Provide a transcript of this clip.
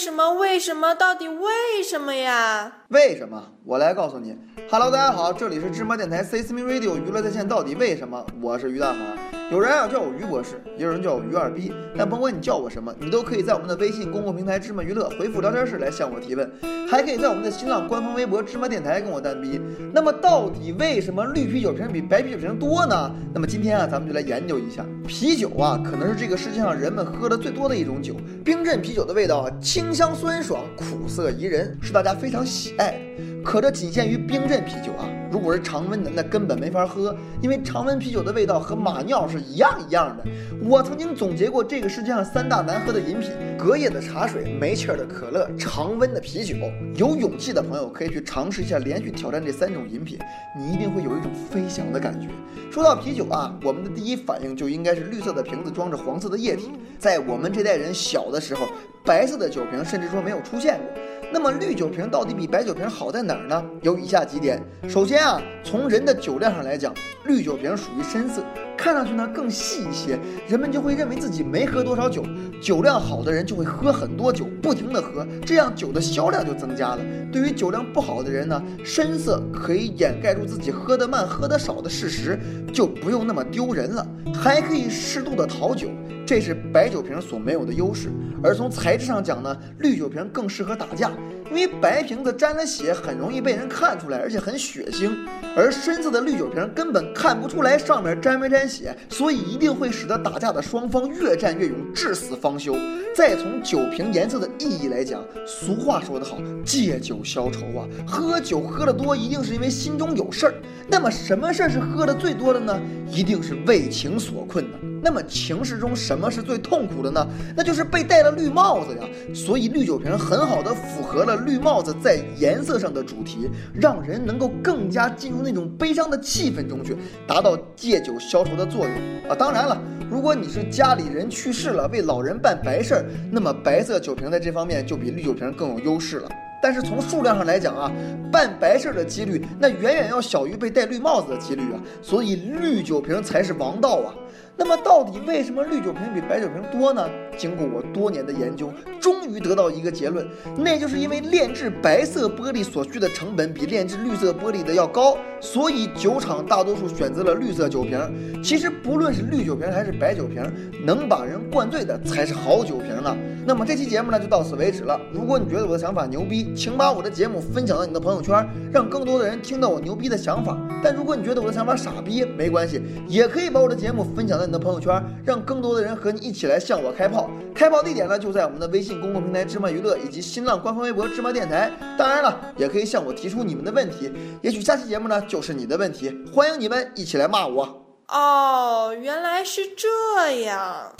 什么？为什么？到底为什么呀？为什么？我来告诉你。Hello，大家好，这里是芝麻电台 C S M Radio 娱乐在线。到底为什么？我是于大海。有人啊叫我于博士，也有人叫我于二逼，但甭管你叫我什么，你都可以在我们的微信公共平台芝麻娱乐回复聊天室来向我提问，还可以在我们的新浪官方微博芝麻电台跟我单逼。那么到底为什么绿啤酒瓶比白啤酒瓶多呢？那么今天啊，咱们就来研究一下。啤酒啊，可能是这个世界上人们喝的最多的一种酒。冰镇啤酒的味道啊，清香酸爽，苦涩宜人，是大家非常喜爱的。可这仅限于冰镇啤酒啊！如果是常温的，那根本没法喝，因为常温啤酒的味道和马尿是一样一样的。我曾经总结过这个世界上三大难喝的饮品：隔夜的茶水、没气儿的可乐、常温的啤酒。有勇气的朋友可以去尝试一下，连续挑战这三种饮品，你一定会有一种飞翔的感觉。说到啤酒啊，我们的第一反应就应该是绿色的瓶子装着黄色的液体。在我们这代人小的时候，白色的酒瓶甚至说没有出现过。那么绿酒瓶到底比白酒瓶好在哪儿呢？有以下几点。首先啊，从人的酒量上来讲，绿酒瓶属于深色，看上去呢更细一些，人们就会认为自己没喝多少酒。酒量好的人就会喝很多酒，不停的喝，这样酒的销量就增加了。对于酒量不好的人呢，深色可以掩盖住自己喝得慢、喝得少的事实，就不用那么丢人了，还可以适度的讨酒。这是白酒瓶所没有的优势，而从材质上讲呢，绿酒瓶更适合打架，因为白瓶子沾了血很容易被人看出来，而且很血腥，而深色的绿酒瓶根本看不出来上面沾没沾血，所以一定会使得打架的双方越战越勇，至死方休。再从酒瓶颜色的意义来讲，俗话说得好，借酒消愁啊，喝酒喝得多一定是因为心中有事儿，那么什么事儿是喝的最多的呢？一定是为情所困的。那么情事中什什么是最痛苦的呢？那就是被戴了绿帽子呀。所以绿酒瓶很好的符合了绿帽子在颜色上的主题，让人能够更加进入那种悲伤的气氛中去，达到借酒消愁的作用啊。当然了，如果你是家里人去世了，为老人办白事儿，那么白色酒瓶在这方面就比绿酒瓶更有优势了。但是从数量上来讲啊，办白事儿的几率那远远要小于被戴绿帽子的几率啊，所以绿酒瓶才是王道啊。那么到底为什么绿酒瓶比白酒瓶多呢？经过我多年的研究，终于得到一个结论，那就是因为炼制白色玻璃所需的成本比炼制绿色玻璃的要高，所以酒厂大多数选择了绿色酒瓶。其实不论是绿酒瓶还是白酒瓶，能把人灌醉的才是好酒瓶呢。那么这期节目呢就到此为止了。如果你觉得我的想法牛逼，请把我的节目分享到你的朋友圈，让更多的人听到我牛逼的想法。但如果你觉得我的想法傻逼，没关系，也可以把我的节目分享到。你的朋友圈，让更多的人和你一起来向我开炮。开炮地点呢，就在我们的微信公共平台“芝麻娱乐”以及新浪官方微博“芝麻电台”。当然了，也可以向我提出你们的问题。也许下期节目呢，就是你的问题。欢迎你们一起来骂我。哦，原来是这样。